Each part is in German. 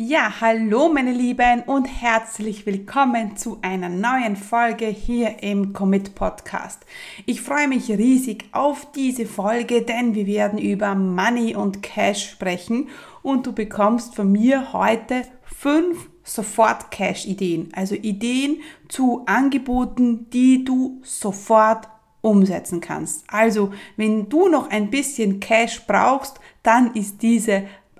Ja, hallo meine Lieben und herzlich willkommen zu einer neuen Folge hier im Commit Podcast. Ich freue mich riesig auf diese Folge, denn wir werden über Money und Cash sprechen und du bekommst von mir heute fünf sofort Cash-Ideen, also Ideen zu Angeboten, die du sofort umsetzen kannst. Also, wenn du noch ein bisschen Cash brauchst, dann ist diese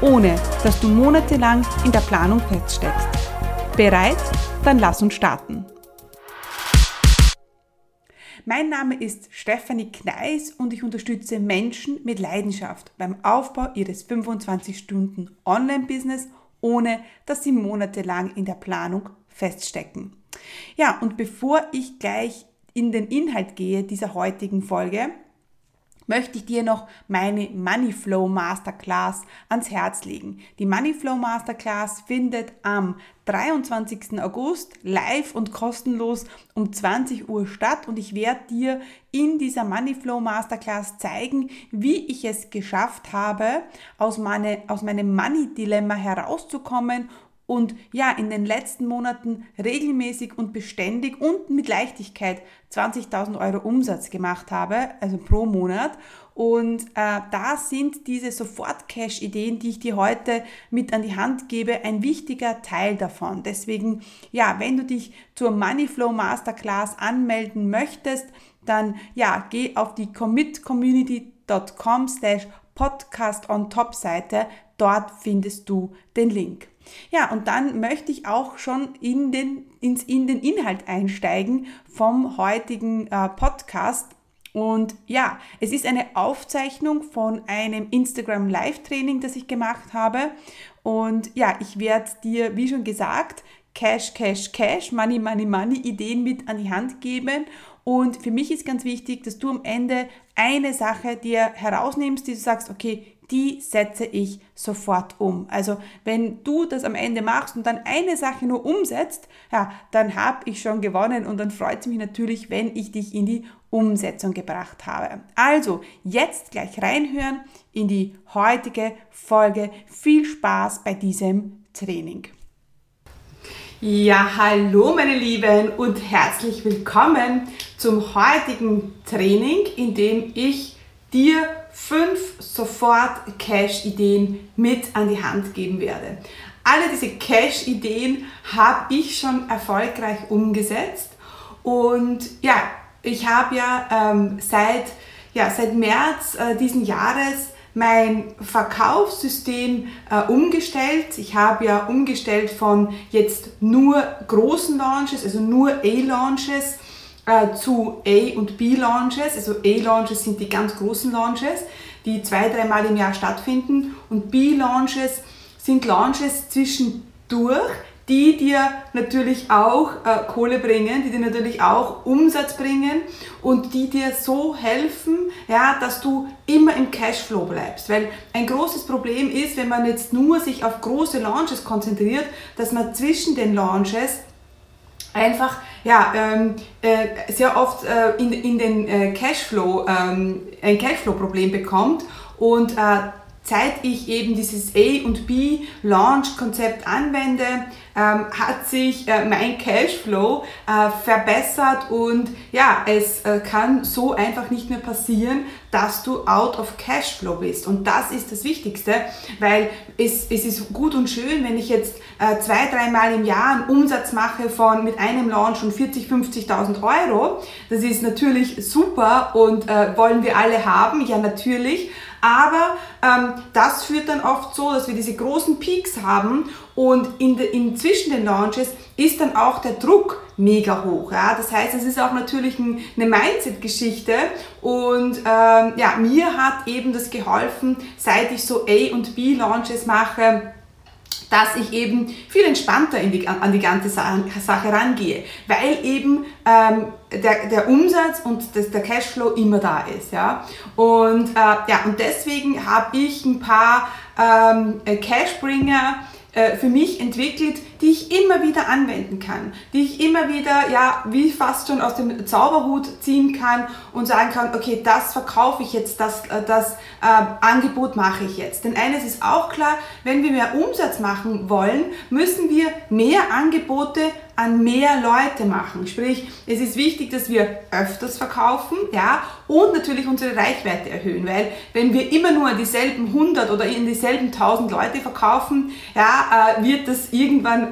ohne dass du monatelang in der Planung feststeckst. Bereit? Dann lass uns starten. Mein Name ist Stefanie Kneis und ich unterstütze Menschen mit Leidenschaft beim Aufbau ihres 25 Stunden Online-Business, ohne dass sie monatelang in der Planung feststecken. Ja, und bevor ich gleich in den Inhalt gehe dieser heutigen Folge, möchte ich dir noch meine Moneyflow Masterclass ans Herz legen. Die Moneyflow Masterclass findet am 23. August live und kostenlos um 20 Uhr statt und ich werde dir in dieser Moneyflow Masterclass zeigen, wie ich es geschafft habe, aus, meine, aus meinem Money Dilemma herauszukommen und ja, in den letzten Monaten regelmäßig und beständig und mit Leichtigkeit 20.000 Euro Umsatz gemacht habe, also pro Monat. Und äh, da sind diese Sofort-Cash-Ideen, die ich dir heute mit an die Hand gebe, ein wichtiger Teil davon. Deswegen, ja, wenn du dich zur Moneyflow Masterclass anmelden möchtest, dann ja, geh auf die commitcommunity.com slash podcast on top Seite. Dort findest du den Link. Ja, und dann möchte ich auch schon in den, ins, in den Inhalt einsteigen vom heutigen äh, Podcast. Und ja, es ist eine Aufzeichnung von einem Instagram Live-Training, das ich gemacht habe. Und ja, ich werde dir, wie schon gesagt, Cash, Cash, Cash, Money, Money, Money Ideen mit an die Hand geben. Und für mich ist ganz wichtig, dass du am Ende eine Sache dir herausnimmst, die du sagst, okay, die setze ich sofort um. Also wenn du das am Ende machst und dann eine Sache nur umsetzt, ja, dann habe ich schon gewonnen und dann freut es mich natürlich, wenn ich dich in die Umsetzung gebracht habe. Also jetzt gleich reinhören in die heutige Folge. Viel Spaß bei diesem Training. Ja, hallo meine Lieben und herzlich willkommen zum heutigen Training, in dem ich dir fünf sofort Cash-Ideen mit an die Hand geben werde. Alle diese Cash-Ideen habe ich schon erfolgreich umgesetzt und ja, ich habe ja ähm, seit, ja seit März äh, diesen Jahres mein Verkaufssystem äh, umgestellt. Ich habe ja umgestellt von jetzt nur großen Launches, also nur A-Launches äh, zu A- und B-Launches. Also A-Launches sind die ganz großen Launches, die zwei, dreimal im Jahr stattfinden. Und B-Launches sind Launches zwischendurch, die dir natürlich auch äh, Kohle bringen, die dir natürlich auch Umsatz bringen und die dir so helfen, ja, dass du immer im Cashflow bleibst. Weil ein großes Problem ist, wenn man jetzt nur sich auf große Launches konzentriert, dass man zwischen den Launches einfach ja, ähm, äh, sehr oft äh, in, in den äh, Cashflow, ähm, ein Cashflow-Problem bekommt und äh, seit ich eben dieses A und B Launch Konzept anwende, ähm, hat sich äh, mein Cashflow äh, verbessert und ja, es äh, kann so einfach nicht mehr passieren, dass du out of Cashflow bist. Und das ist das Wichtigste, weil es, es ist gut und schön, wenn ich jetzt äh, zwei, dreimal im Jahr einen Umsatz mache von mit einem Launch von 40, 50.000 Euro. Das ist natürlich super und äh, wollen wir alle haben, ja natürlich. Aber ähm, das führt dann oft so, dass wir diese großen Peaks haben und in de, in, zwischen den Launches ist dann auch der Druck mega hoch. Ja? Das heißt, es ist auch natürlich ein, eine Mindset-Geschichte und ähm, ja, mir hat eben das geholfen, seit ich so A- und B-Launches mache, dass ich eben viel entspannter die, an die ganze Sache rangehe, weil eben ähm, der, der Umsatz und das, der Cashflow immer da ist. Ja? Und, äh, ja, und deswegen habe ich ein paar ähm, Cashbringer äh, für mich entwickelt, die ich immer wieder anwenden kann, die ich immer wieder, ja, wie fast schon aus dem Zauberhut ziehen kann und sagen kann, okay, das verkaufe ich jetzt, das, äh, das äh, Angebot mache ich jetzt. Denn eines ist auch klar, wenn wir mehr Umsatz machen wollen, müssen wir mehr Angebote an mehr Leute machen. Sprich, es ist wichtig, dass wir öfters verkaufen, ja, und natürlich unsere Reichweite erhöhen, weil wenn wir immer nur dieselben 100 oder in dieselben 1000 Leute verkaufen, ja, äh, wird das irgendwann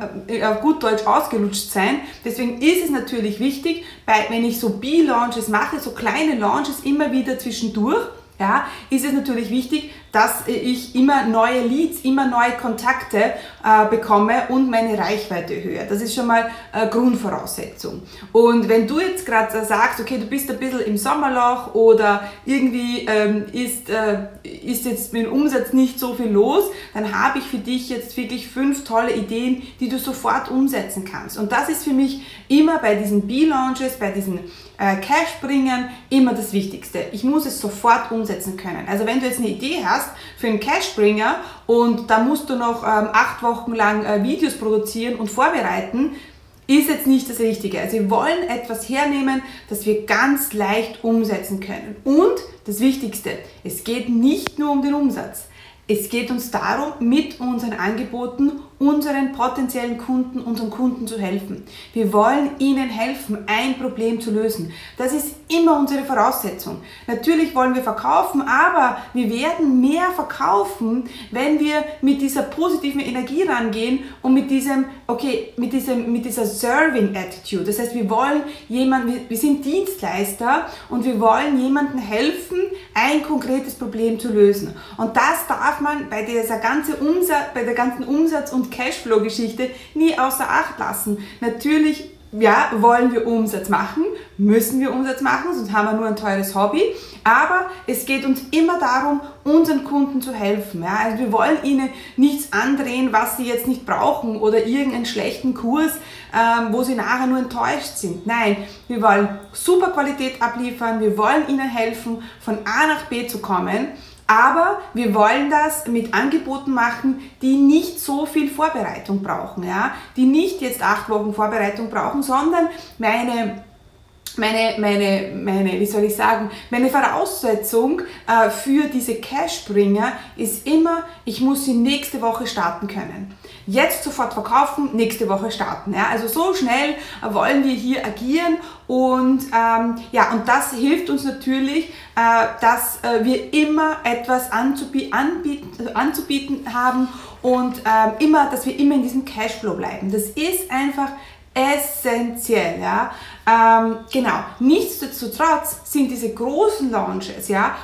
auf gut Deutsch ausgelutscht sein. Deswegen ist es natürlich wichtig, bei, wenn ich so B-Launches mache, so kleine Launches immer wieder zwischendurch, ja, ist es natürlich wichtig, dass ich immer neue Leads, immer neue Kontakte äh, bekomme und meine Reichweite höre. Das ist schon mal äh, Grundvoraussetzung. Und wenn du jetzt gerade sagst, okay, du bist ein bisschen im Sommerloch oder irgendwie ähm, ist, äh, ist jetzt mit dem Umsatz nicht so viel los, dann habe ich für dich jetzt wirklich fünf tolle Ideen, die du sofort umsetzen kannst. Und das ist für mich immer bei diesen B-Launches, bei diesen äh, Cash bringen, immer das Wichtigste. Ich muss es sofort umsetzen können. Also wenn du jetzt eine Idee hast, hast für einen Cashbringer und da musst du noch ähm, acht Wochen lang äh, Videos produzieren und vorbereiten, ist jetzt nicht das Richtige. Also wir wollen etwas hernehmen, das wir ganz leicht umsetzen können. Und das Wichtigste, es geht nicht nur um den Umsatz. Es geht uns darum, mit unseren Angeboten unseren potenziellen Kunden, unseren Kunden zu helfen. Wir wollen ihnen helfen, ein Problem zu lösen. Das ist immer unsere Voraussetzung. Natürlich wollen wir verkaufen, aber wir werden mehr verkaufen, wenn wir mit dieser positiven Energie rangehen und mit diesem, okay, mit diesem, mit dieser Serving Attitude. Das heißt, wir wollen jemanden, wir sind Dienstleister und wir wollen jemandem helfen, ein konkretes Problem zu lösen. Und das darf man bei dieser ganzen Umsatz, bei der ganzen Umsatz- und Cashflow-Geschichte nie außer Acht lassen. Natürlich ja, wollen wir Umsatz machen, müssen wir Umsatz machen, sonst haben wir nur ein teures Hobby. Aber es geht uns immer darum, unseren Kunden zu helfen. Ja? Also wir wollen ihnen nichts andrehen, was sie jetzt nicht brauchen oder irgendeinen schlechten Kurs, ähm, wo sie nachher nur enttäuscht sind. Nein, wir wollen super Qualität abliefern, wir wollen ihnen helfen, von A nach B zu kommen. Aber wir wollen das mit Angeboten machen, die nicht so viel Vorbereitung brauchen, ja? die nicht jetzt acht Wochen Vorbereitung brauchen, sondern meine meine, meine, meine, wie soll ich sagen, meine Voraussetzung äh, für diese Cashbringer ist immer, ich muss sie nächste Woche starten können. Jetzt sofort verkaufen, nächste Woche starten. Ja? Also so schnell äh, wollen wir hier agieren und ähm, ja, und das hilft uns natürlich, äh, dass äh, wir immer etwas anzubieten, anbieten, anzubieten haben und ähm, immer, dass wir immer in diesem Cashflow bleiben. Das ist einfach essentiell, ja. Ähm, genau. Nichtsdestotrotz sind diese großen Launches, ja,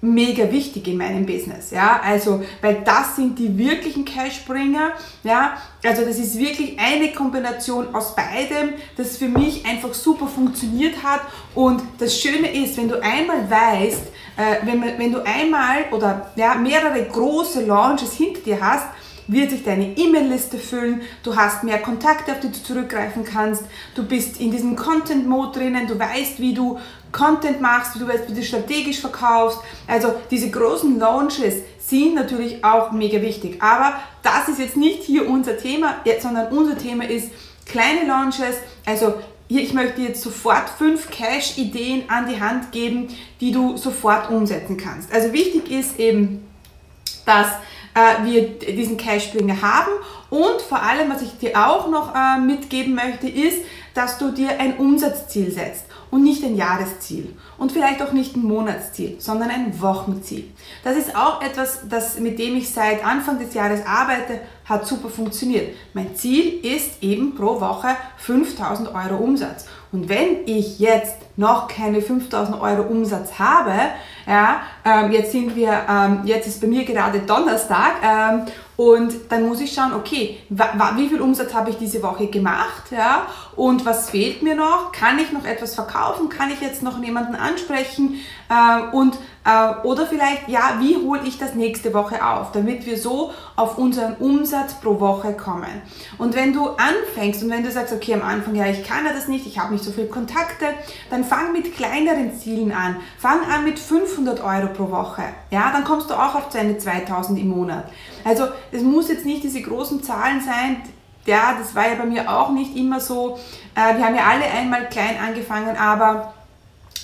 mega wichtig in meinem Business, ja, also, weil das sind die wirklichen Cashbringer, ja, also das ist wirklich eine Kombination aus beidem, das für mich einfach super funktioniert hat. Und das Schöne ist, wenn du einmal weißt, äh, wenn, wenn du einmal oder ja, mehrere große Launches hinter dir hast, wird sich deine E-Mail-Liste füllen, du hast mehr Kontakte, auf die du zurückgreifen kannst, du bist in diesem Content-Mode drinnen, du weißt, wie du Content machst, wie du weißt, wie du strategisch verkaufst. Also diese großen Launches sind natürlich auch mega wichtig. Aber das ist jetzt nicht hier unser Thema, sondern unser Thema ist kleine Launches. Also ich möchte jetzt sofort fünf Cash-Ideen an die Hand geben, die du sofort umsetzen kannst. Also wichtig ist eben, dass äh, wir diesen Cashbringer haben. Und vor allem, was ich dir auch noch äh, mitgeben möchte, ist, dass du dir ein Umsatzziel setzt und nicht ein Jahresziel und vielleicht auch nicht ein Monatsziel, sondern ein Wochenziel. Das ist auch etwas, das, mit dem ich seit Anfang des Jahres arbeite, hat super funktioniert. Mein Ziel ist eben pro Woche 5000 Euro Umsatz. Und wenn ich jetzt noch keine 5000 Euro Umsatz habe, ja, ähm, jetzt sind wir, ähm, jetzt ist bei mir gerade Donnerstag ähm, und dann muss ich schauen, okay, wie viel Umsatz habe ich diese Woche gemacht, ja, und was fehlt mir noch? Kann ich noch etwas verkaufen? Kann ich jetzt noch jemanden ansprechen? Äh, und oder vielleicht, ja, wie hole ich das nächste Woche auf, damit wir so auf unseren Umsatz pro Woche kommen. Und wenn du anfängst und wenn du sagst, okay, am Anfang, ja, ich kann ja das nicht, ich habe nicht so viele Kontakte, dann fang mit kleineren Zielen an. Fang an mit 500 Euro pro Woche. Ja, dann kommst du auch auf deine 2000 im Monat. Also, es muss jetzt nicht diese großen Zahlen sein, ja, das war ja bei mir auch nicht immer so. Äh, wir haben ja alle einmal klein angefangen, aber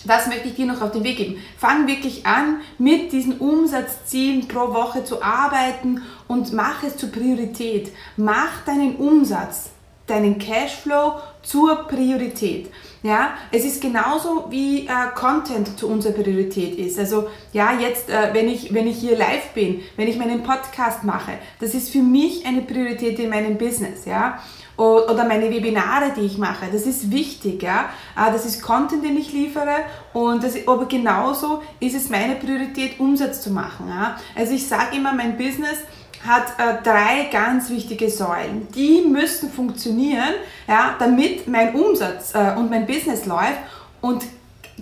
das möchte ich dir noch auf den Weg geben. Fang wirklich an, mit diesen Umsatzzielen pro Woche zu arbeiten und mach es zur Priorität. Mach deinen Umsatz, deinen Cashflow zur Priorität. Ja, es ist genauso wie äh, Content zu unserer Priorität ist. Also ja, jetzt, äh, wenn, ich, wenn ich hier live bin, wenn ich meinen Podcast mache, das ist für mich eine Priorität in meinem Business. Ja, oder meine Webinare, die ich mache. Das ist wichtig, ja. Ah, das ist Content, den ich liefere und das, aber genauso ist es meine Priorität, Umsatz zu machen. Ja. Also ich sage immer, mein Business hat äh, drei ganz wichtige Säulen. Die müssen funktionieren, ja, damit mein Umsatz äh, und mein Business läuft. Und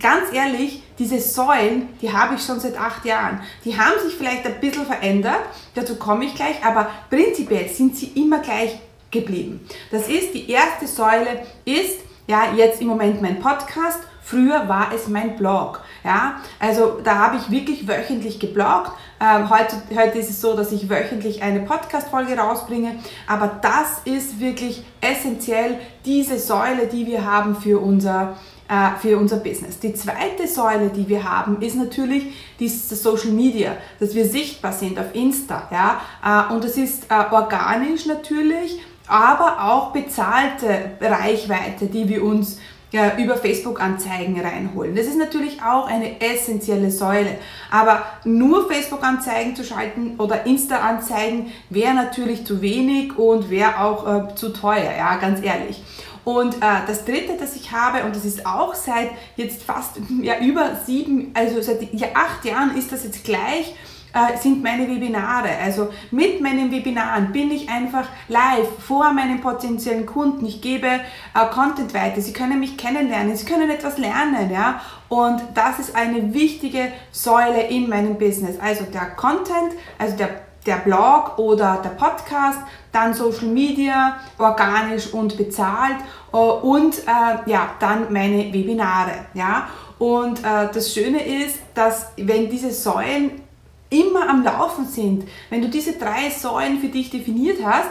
ganz ehrlich, diese Säulen, die habe ich schon seit acht Jahren. Die haben sich vielleicht ein bisschen verändert, dazu komme ich gleich, aber prinzipiell sind sie immer gleich geblieben. Das ist, die erste Säule ist, ja, jetzt im Moment mein Podcast. Früher war es mein Blog. Ja, also da habe ich wirklich wöchentlich gebloggt. Ähm, heute, heute ist es so, dass ich wöchentlich eine Podcast-Folge rausbringe. Aber das ist wirklich essentiell diese Säule, die wir haben für unser äh, für unser Business. Die zweite Säule, die wir haben, ist natürlich dieses Social Media, dass wir sichtbar sind auf Insta. Ja? Äh, und das ist äh, organisch natürlich, aber auch bezahlte Reichweite, die wir uns ja, über Facebook-Anzeigen reinholen. Das ist natürlich auch eine essentielle Säule. Aber nur Facebook-Anzeigen zu schalten oder Insta-Anzeigen wäre natürlich zu wenig und wäre auch äh, zu teuer, ja, ganz ehrlich. Und äh, das dritte, das ich habe, und das ist auch seit jetzt fast ja, über sieben, also seit ja, acht Jahren ist das jetzt gleich äh, sind meine Webinare. Also mit meinen Webinaren bin ich einfach live vor meinen potenziellen Kunden. Ich gebe äh, Content weiter. Sie können mich kennenlernen. Sie können etwas lernen. Ja? Und das ist eine wichtige Säule in meinem Business. Also der Content, also der der Blog oder der Podcast, dann Social Media, organisch und bezahlt äh, und äh, ja, dann meine Webinare. Ja? Und äh, das Schöne ist, dass wenn diese Säulen immer am Laufen sind, wenn du diese drei Säulen für dich definiert hast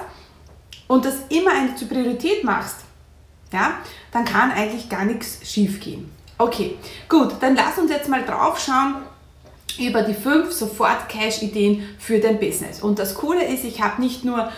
und das immer eine zur Priorität machst, ja, dann kann eigentlich gar nichts schief gehen. Okay, gut, dann lass uns jetzt mal drauf schauen über die fünf Sofort-Cash-Ideen für dein Business. Und das Coole ist, ich habe nicht nur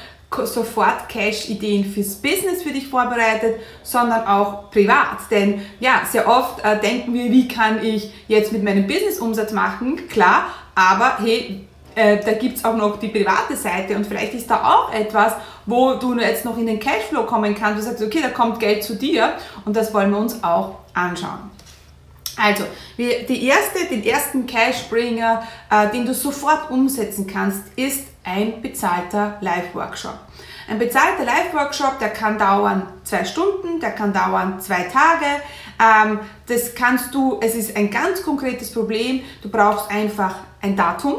sofort Cash-Ideen fürs Business für dich vorbereitet, sondern auch privat. Denn ja, sehr oft äh, denken wir, wie kann ich jetzt mit meinem Business Umsatz machen? Klar, aber hey, äh, da gibt es auch noch die private Seite und vielleicht ist da auch etwas, wo du jetzt noch in den Cashflow kommen kannst. Du sagst, okay, da kommt Geld zu dir und das wollen wir uns auch anschauen. Also, die erste, den ersten Cashbringer, äh, den du sofort umsetzen kannst, ist ein bezahlter Live-Workshop. Ein bezahlter Live-Workshop, der kann dauern zwei Stunden, der kann dauern zwei Tage. Ähm, das kannst du, es ist ein ganz konkretes Problem. Du brauchst einfach ein Datum,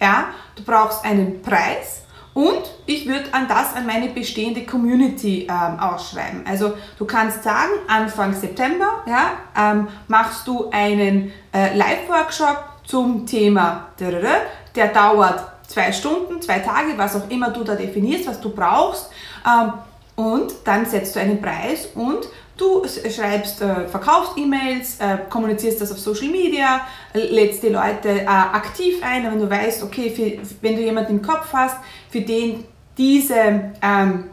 ja, du brauchst einen Preis und ich würde an das an meine bestehende Community ähm, ausschreiben. Also du kannst sagen, Anfang September ja, ähm, machst du einen äh, Live-Workshop zum Thema, der dauert zwei Stunden, zwei Tage, was auch immer du da definierst, was du brauchst. Ähm, und dann setzt du einen Preis und du schreibst, äh, verkaufst E-Mails, äh, kommunizierst das auf Social Media, lädst die Leute äh, aktiv ein, wenn du weißt, okay, für, wenn du jemanden im Kopf hast, für den diese, ähm,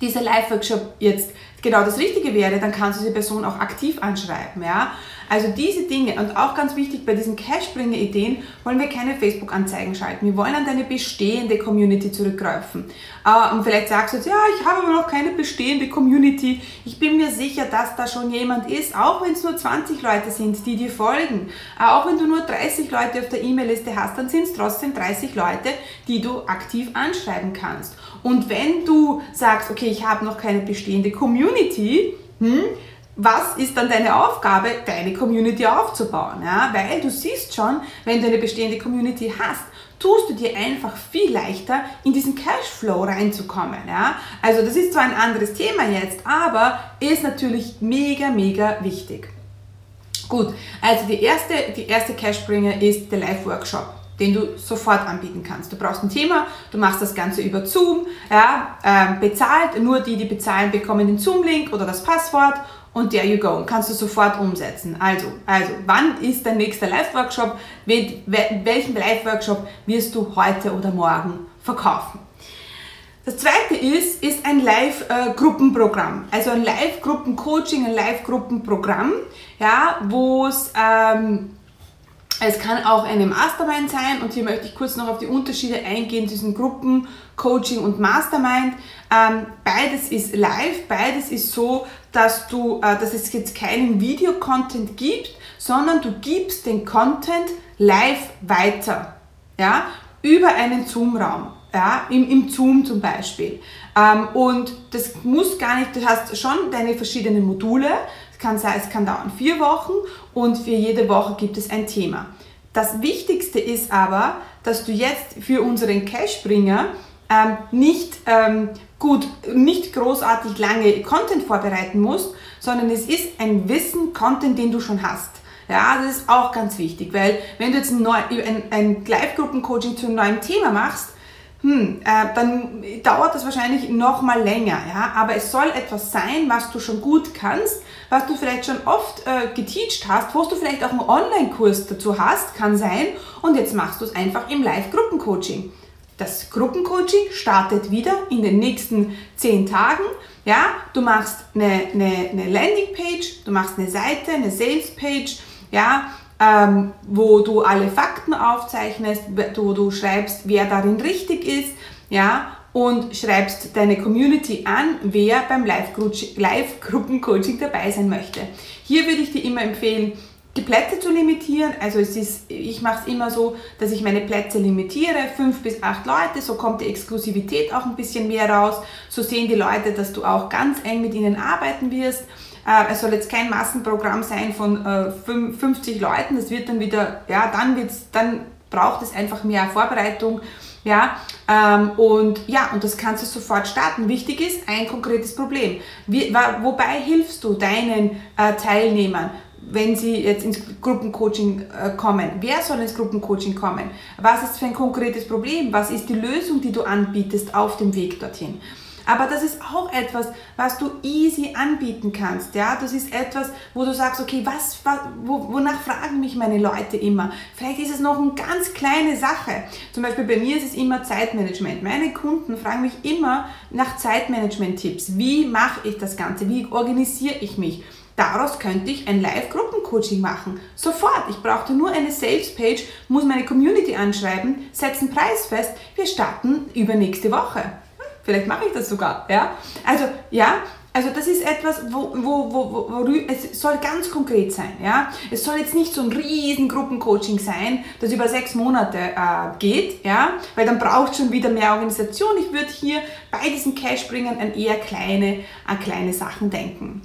dieser Live-Workshop jetzt genau das Richtige wäre, dann kannst du diese Person auch aktiv anschreiben. Ja? Also diese Dinge und auch ganz wichtig bei diesen Cashbringer-Ideen wollen wir keine Facebook-Anzeigen schalten. Wir wollen an deine bestehende Community zurückgreifen. Uh, und vielleicht sagst du jetzt, ja, ich habe aber noch keine bestehende Community. Ich bin mir sicher, dass da schon jemand ist, auch wenn es nur 20 Leute sind, die dir folgen. Uh, auch wenn du nur 30 Leute auf der E-Mail-Liste hast, dann sind es trotzdem 30 Leute, die du aktiv anschreiben kannst. Und wenn du sagst, okay, ich habe noch keine bestehende Community, hm, was ist dann deine Aufgabe, deine Community aufzubauen? Ja? Weil du siehst schon, wenn du eine bestehende Community hast, tust du dir einfach viel leichter, in diesen Cashflow reinzukommen. Ja? Also das ist zwar ein anderes Thema jetzt, aber ist natürlich mega, mega wichtig. Gut, also die erste, die erste Cashbringer ist der Live-Workshop den du sofort anbieten kannst. Du brauchst ein Thema, du machst das Ganze über Zoom, ja, ähm, bezahlt, nur die, die bezahlen, bekommen den Zoom-Link oder das Passwort und there you go, kannst du sofort umsetzen. Also, also wann ist dein nächster Live-Workshop? Welchen Live-Workshop wirst du heute oder morgen verkaufen? Das zweite ist, ist ein Live-Gruppenprogramm, also ein Live-Gruppen-Coaching, ein Live-Gruppenprogramm, ja, wo es ähm, es kann auch eine Mastermind sein und hier möchte ich kurz noch auf die Unterschiede eingehen zwischen Gruppen, Coaching und Mastermind. Ähm, beides ist live, beides ist so, dass, du, äh, dass es jetzt keinen Videocontent gibt, sondern du gibst den Content live weiter, ja, über einen Zoom-Raum, ja, im, im Zoom zum Beispiel. Ähm, und das muss gar nicht, du hast schon deine verschiedenen Module, kann sein, es kann dauern vier Wochen und für jede Woche gibt es ein Thema. Das Wichtigste ist aber, dass du jetzt für unseren Cashbringer ähm, nicht ähm, gut, nicht großartig lange Content vorbereiten musst, sondern es ist ein Wissen, Content, den du schon hast. Ja, das ist auch ganz wichtig, weil wenn du jetzt ein, ein, ein Live-Gruppen-Coaching zu einem neuen Thema machst, hm, äh, dann dauert das wahrscheinlich noch mal länger, ja. Aber es soll etwas sein, was du schon gut kannst, was du vielleicht schon oft äh, geteacht hast, wo du vielleicht auch einen Online-Kurs dazu hast, kann sein. Und jetzt machst du es einfach im Live-Gruppencoaching. Das Gruppencoaching startet wieder in den nächsten zehn Tagen. Ja, du machst eine, eine, eine Landingpage, du machst eine Seite, eine Salespage, ja, ähm, wo du alle Fakten aufzeichnest, wo du schreibst, wer darin richtig ist, ja, und schreibst deine Community an, wer beim Live-Gruppencoaching dabei sein möchte. Hier würde ich dir immer empfehlen, die Plätze zu limitieren. Also es ist, ich mache es immer so, dass ich meine Plätze limitiere, fünf bis acht Leute, so kommt die Exklusivität auch ein bisschen mehr raus. So sehen die Leute, dass du auch ganz eng mit ihnen arbeiten wirst. Äh, es soll jetzt kein Massenprogramm sein von 50 äh, Leuten. Das wird dann wieder, ja, dann wird's, dann braucht es einfach mehr Vorbereitung. Ja, ähm, und ja, und das kannst du sofort starten. Wichtig ist ein konkretes Problem. Wie, wobei hilfst du deinen äh, Teilnehmern? wenn sie jetzt ins Gruppencoaching kommen. Wer soll ins Gruppencoaching kommen? Was ist für ein konkretes Problem? Was ist die Lösung, die du anbietest auf dem Weg dorthin? Aber das ist auch etwas, was du easy anbieten kannst. Ja? Das ist etwas, wo du sagst, okay, was, wo, wonach fragen mich meine Leute immer? Vielleicht ist es noch eine ganz kleine Sache. Zum Beispiel bei mir ist es immer Zeitmanagement. Meine Kunden fragen mich immer nach Zeitmanagement-Tipps. Wie mache ich das Ganze? Wie organisiere ich mich? Daraus könnte ich ein Live-Gruppencoaching machen. Sofort. Ich brauchte nur eine Sales-Page, muss meine Community anschreiben, setze einen Preis fest. Wir starten übernächste Woche. Vielleicht mache ich das sogar. Ja? Also, ja, also das ist etwas, wo, wo, wo, wo, es soll ganz konkret sein. Ja? Es soll jetzt nicht so ein riesen Gruppencoaching sein, das über sechs Monate äh, geht, ja? weil dann braucht schon wieder mehr Organisation. Ich würde hier bei diesen Cashbringern an eher kleine, an kleine Sachen denken.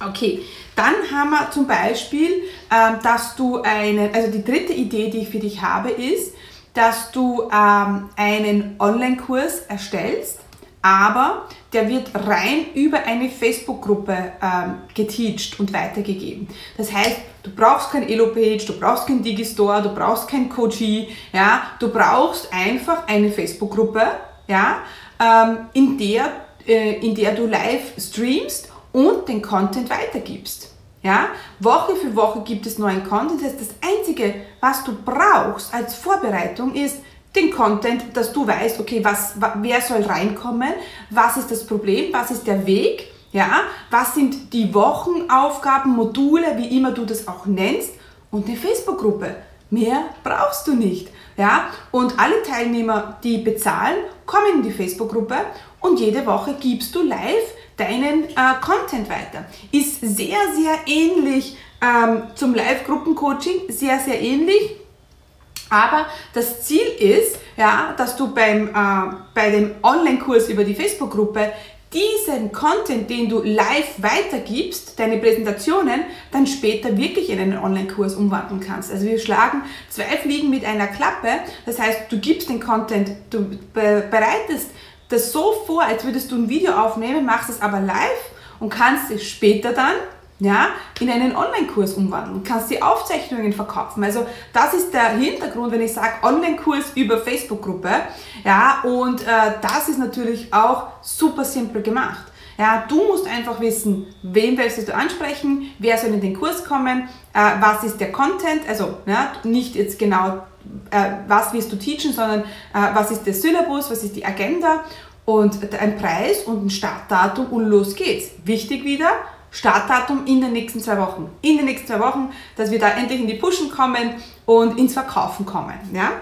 Okay, dann haben wir zum Beispiel, äh, dass du eine, also die dritte Idee, die ich für dich habe, ist, dass du ähm, einen Online-Kurs erstellst, aber der wird rein über eine Facebook-Gruppe ähm, geteacht und weitergegeben. Das heißt, du brauchst kein Elo-Page, du brauchst kein Digistore, du brauchst kein Coachee, ja, du brauchst einfach eine Facebook-Gruppe, ja, ähm, in, der, äh, in der du live streamst und den Content weitergibst. Ja? Woche für Woche gibt es neuen Content. Das, heißt, das Einzige, was du brauchst als Vorbereitung, ist den Content, dass du weißt, okay, was, wer soll reinkommen, was ist das Problem, was ist der Weg, ja? was sind die Wochenaufgaben, Module, wie immer du das auch nennst, und eine Facebook-Gruppe. Mehr brauchst du nicht. Ja? Und alle Teilnehmer, die bezahlen, kommen in die Facebook-Gruppe und jede Woche gibst du live deinen äh, Content weiter. Ist sehr, sehr ähnlich ähm, zum Live-Gruppencoaching, sehr, sehr ähnlich. Aber das Ziel ist, ja, dass du beim, äh, bei dem Online-Kurs über die Facebook-Gruppe diesen Content, den du live weitergibst, deine Präsentationen, dann später wirklich in einen Online-Kurs umwandeln kannst. Also wir schlagen zwei Fliegen mit einer Klappe. Das heißt, du gibst den Content, du bereitest das so vor, als würdest du ein Video aufnehmen, machst es aber live und kannst es später dann ja, in einen Online-Kurs umwandeln, kannst die Aufzeichnungen verkaufen. Also das ist der Hintergrund, wenn ich sage Online-Kurs über Facebook-Gruppe. Ja, und äh, das ist natürlich auch super simpel gemacht. Ja, du musst einfach wissen, wen willst du ansprechen, wer soll in den Kurs kommen, äh, was ist der Content, also ja, nicht jetzt genau, äh, was wirst du teachen, sondern äh, was ist der Syllabus, was ist die Agenda und ein Preis und ein Startdatum und los geht's. Wichtig wieder, Startdatum in den nächsten zwei Wochen. In den nächsten zwei Wochen, dass wir da endlich in die Pushen kommen und ins Verkaufen kommen. Ja?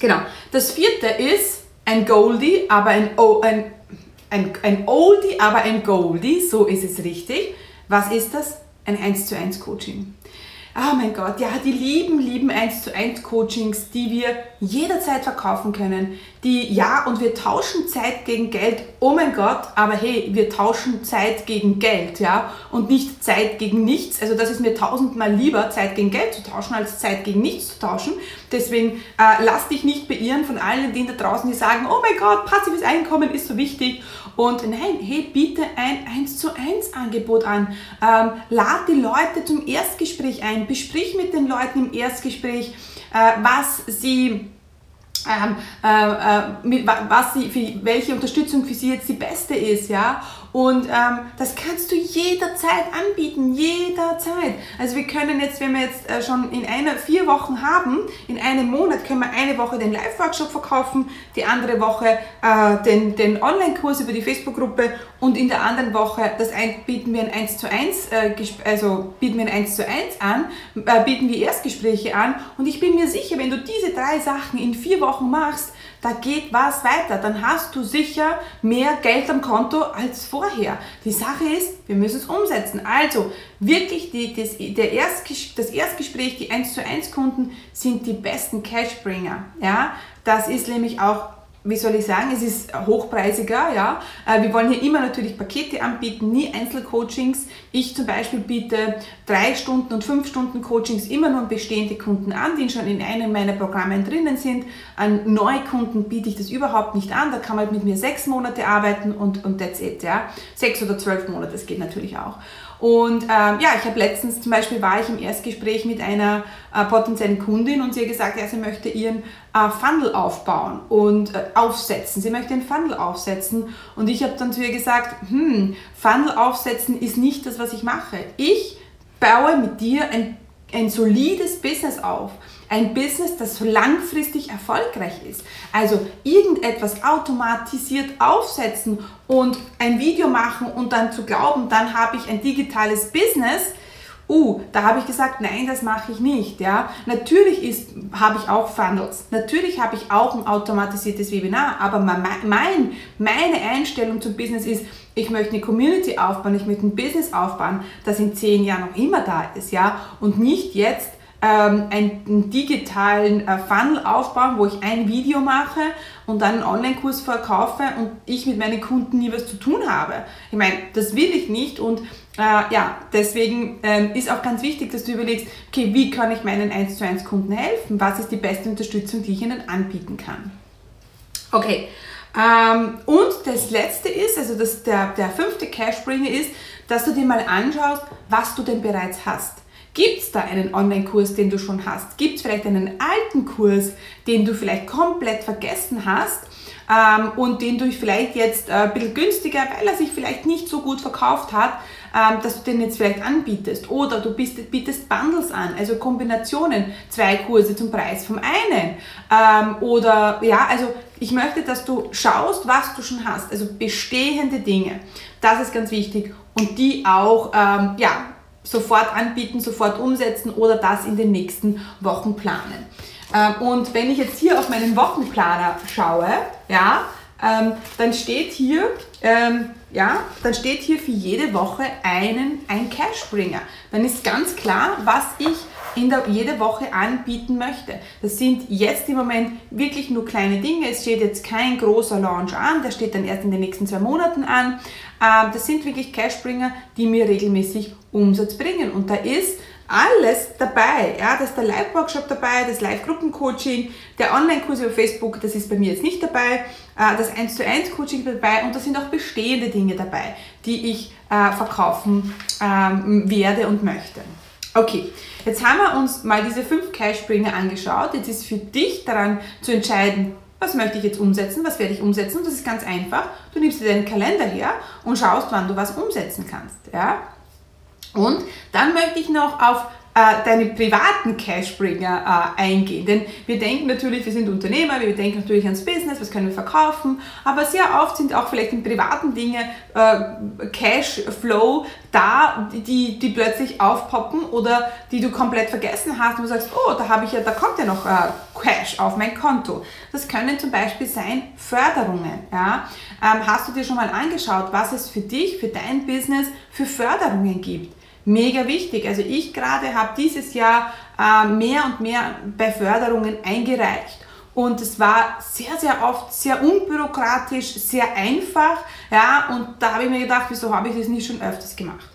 Genau. Das vierte ist ein Goldie, aber ein, ein, ein, ein Oldie, aber ein Goldie. So ist es richtig. Was ist das? Ein 1 zu 1 Coaching oh mein Gott, ja, die lieben, lieben 1 zu 1 Coachings, die wir jederzeit verkaufen können. Die, ja, und wir tauschen Zeit gegen Geld. Oh mein Gott, aber hey, wir tauschen Zeit gegen Geld, ja, und nicht Zeit gegen nichts. Also das ist mir tausendmal lieber, Zeit gegen Geld zu tauschen, als Zeit gegen nichts zu tauschen. Deswegen äh, lass dich nicht beirren von allen denen da draußen, die sagen, oh mein Gott, passives Einkommen ist so wichtig. Und nein, hey, biete ein 1 zu 1 Angebot an. Ähm, lad die Leute zum Erstgespräch ein. Besprich mit den Leuten im Erstgespräch, äh, was sie ähm, äh, äh, mit, was sie, für, welche Unterstützung für sie jetzt die beste ist, ja. Und ähm, das kannst du jederzeit anbieten, jederzeit. Also wir können jetzt, wenn wir jetzt äh, schon in einer vier Wochen haben, in einem Monat können wir eine Woche den Live-Workshop verkaufen, die andere Woche äh, den, den Online-Kurs über die Facebook-Gruppe und in der anderen Woche das ein, bieten wir ein 1 zu 1, äh, also bieten wir ein 1 zu 1 an, äh, bieten wir Erstgespräche an und ich bin mir sicher, wenn du diese drei Sachen in vier Wochen machst, da geht was weiter. Dann hast du sicher mehr Geld am Konto als vorher. Die Sache ist, wir müssen es umsetzen. Also wirklich die, das, der Erstges das Erstgespräch, die 1 zu 1 Kunden sind die besten Cashbringer. Ja? Das ist nämlich auch wie soll ich sagen, es ist hochpreisiger, ja. Äh, wir wollen hier immer natürlich Pakete anbieten, nie Einzelcoachings. Ich zum Beispiel biete drei Stunden und fünf Stunden Coachings immer nur an bestehende Kunden an, die schon in einem meiner Programme drinnen sind. An Neukunden biete ich das überhaupt nicht an. Da kann man mit mir sechs Monate arbeiten und, und that's it, ja. Sechs oder zwölf Monate, das geht natürlich auch. Und ähm, ja, ich habe letztens zum Beispiel war ich im Erstgespräch mit einer äh, potenziellen Kundin und sie hat gesagt, ja, sie möchte ihren äh, Funnel aufbauen und äh, aufsetzen. Sie möchte einen Funnel aufsetzen und ich habe dann zu ihr gesagt, hm, Funnel aufsetzen ist nicht das, was ich mache. Ich baue mit dir ein, ein solides Business auf ein Business, das langfristig erfolgreich ist. Also irgendetwas automatisiert aufsetzen und ein Video machen und dann zu glauben, dann habe ich ein digitales Business. Uh, da habe ich gesagt, nein, das mache ich nicht. Ja, natürlich ist, habe ich auch Funnels, natürlich habe ich auch ein automatisiertes Webinar, aber mein, meine Einstellung zum Business ist, ich möchte eine Community aufbauen, ich möchte ein Business aufbauen, das in zehn Jahren noch immer da ist, ja, und nicht jetzt ähm, einen digitalen äh, Funnel aufbauen, wo ich ein Video mache und dann einen Online-Kurs verkaufe und ich mit meinen Kunden nie was zu tun habe. Ich meine, das will ich nicht und äh, ja, deswegen ähm, ist auch ganz wichtig, dass du überlegst, okay, wie kann ich meinen 1 zu 1 Kunden helfen? Was ist die beste Unterstützung, die ich ihnen anbieten kann? Okay, ähm, und das letzte ist, also das, der, der fünfte Cashbringer ist, dass du dir mal anschaust, was du denn bereits hast. Gibt es da einen Online-Kurs, den du schon hast? Gibt es vielleicht einen alten Kurs, den du vielleicht komplett vergessen hast ähm, und den du vielleicht jetzt äh, ein bisschen günstiger, weil er sich vielleicht nicht so gut verkauft hat, ähm, dass du den jetzt vielleicht anbietest? Oder du bist, bietest Bundles an, also Kombinationen, zwei Kurse zum Preis vom einen. Ähm, oder ja, also ich möchte, dass du schaust, was du schon hast, also bestehende Dinge. Das ist ganz wichtig und die auch ähm, ja, sofort anbieten, sofort umsetzen oder das in den nächsten Wochen planen. Ähm, und wenn ich jetzt hier auf meinen Wochenplaner schaue, ja, ähm, dann steht hier, ähm, ja, dann steht hier für jede Woche einen, ein Cashbringer. Dann ist ganz klar, was ich in der, jede Woche anbieten möchte. Das sind jetzt im Moment wirklich nur kleine Dinge. Es steht jetzt kein großer Launch an, der steht dann erst in den nächsten zwei Monaten an. Ähm, das sind wirklich Cashbringer, die mir regelmäßig Umsatz bringen. Und da ist alles dabei. Ja, da ist der Live-Workshop dabei, das Live-Gruppencoaching, der Online-Kurs über Facebook, das ist bei mir jetzt nicht dabei, äh, das 1 zu 1 Coaching dabei und da sind auch bestehende Dinge dabei, die ich äh, verkaufen ähm, werde und möchte. Okay, jetzt haben wir uns mal diese fünf Cashbringer angeschaut. Jetzt ist für dich daran zu entscheiden, was möchte ich jetzt umsetzen, was werde ich umsetzen. Das ist ganz einfach. Du nimmst dir deinen Kalender her und schaust, wann du was umsetzen kannst. Ja? Und dann möchte ich noch auf deine privaten Cashbringer äh, eingehen. Denn wir denken natürlich, wir sind Unternehmer, wir denken natürlich ans Business, was können wir verkaufen, aber sehr oft sind auch vielleicht in privaten Dinge äh, Cashflow da, die, die plötzlich aufpoppen oder die du komplett vergessen hast und du sagst, oh, da habe ich ja, da kommt ja noch äh, Cash auf mein Konto. Das können zum Beispiel sein Förderungen. Ja? Ähm, hast du dir schon mal angeschaut, was es für dich, für dein Business für Förderungen gibt? Mega wichtig. Also ich gerade habe dieses Jahr äh, mehr und mehr bei Förderungen eingereicht. Und es war sehr, sehr oft sehr unbürokratisch, sehr einfach. Ja, und da habe ich mir gedacht, wieso habe ich das nicht schon öfters gemacht?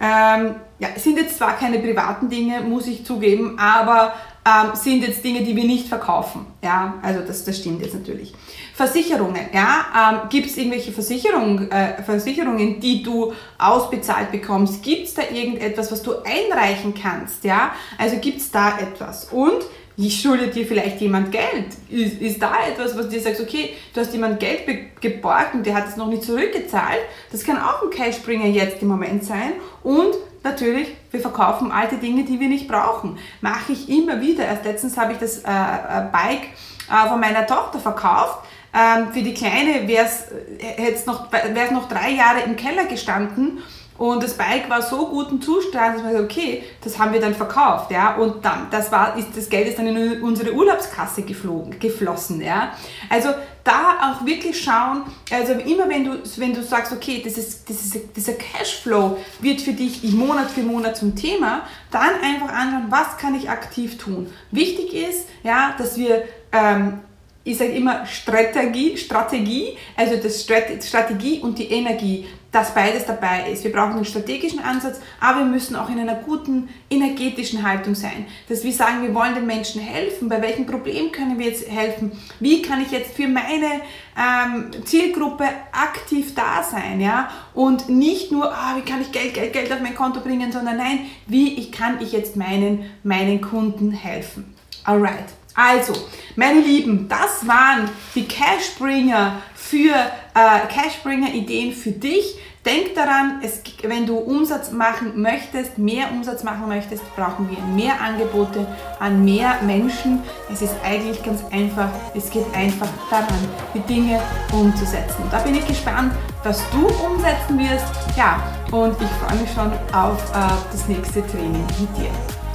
Ähm, ja, sind jetzt zwar keine privaten Dinge, muss ich zugeben, aber ähm, sind jetzt Dinge, die wir nicht verkaufen. Ja, also das, das stimmt jetzt natürlich. Versicherungen, ja, ähm, gibt es irgendwelche Versicherung, äh, Versicherungen, die du ausbezahlt bekommst? Gibt es da irgendetwas, was du einreichen kannst? Ja, also gibt es da etwas? Und ich schulde dir vielleicht jemand Geld. Ist, ist da etwas, was dir sagst, okay, du hast jemand Geld geborgt und der hat es noch nicht zurückgezahlt? Das kann auch ein Cashbringer jetzt im Moment sein. Und natürlich, wir verkaufen alte Dinge, die wir nicht brauchen. Mache ich immer wieder. Erst letztens habe ich das äh, äh Bike äh, von meiner Tochter verkauft. Ähm, für die Kleine wäre es äh, noch, noch drei Jahre im Keller gestanden und das Bike war so guten Zustand, dass man sagt, okay, das haben wir dann verkauft, ja. Und dann, das war, ist, das Geld ist dann in unsere Urlaubskasse geflogen, geflossen, ja. Also da auch wirklich schauen, also immer wenn du, wenn du sagst, okay, das ist, das ist, dieser Cashflow wird für dich Monat für Monat zum Thema, dann einfach anschauen, was kann ich aktiv tun. Wichtig ist, ja, dass wir ähm, ich sage immer Strategie, Strategie, also das Strategie und die Energie, dass beides dabei ist. Wir brauchen einen strategischen Ansatz, aber wir müssen auch in einer guten energetischen Haltung sein. Dass wir sagen, wir wollen den Menschen helfen. Bei welchem Problem können wir jetzt helfen? Wie kann ich jetzt für meine ähm, Zielgruppe aktiv da sein? Ja? Und nicht nur, oh, wie kann ich Geld, Geld, Geld auf mein Konto bringen, sondern nein, wie ich kann ich jetzt meinen, meinen Kunden helfen. Alright. Also, meine Lieben, das waren die Cashbringer für äh, Cashbringer Ideen für dich. Denk daran, es, wenn du Umsatz machen möchtest, mehr Umsatz machen möchtest, brauchen wir mehr Angebote an mehr Menschen. Es ist eigentlich ganz einfach. Es geht einfach daran, die Dinge umzusetzen. Da bin ich gespannt, was du umsetzen wirst. Ja, und ich freue mich schon auf äh, das nächste Training mit dir.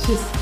Tschüss.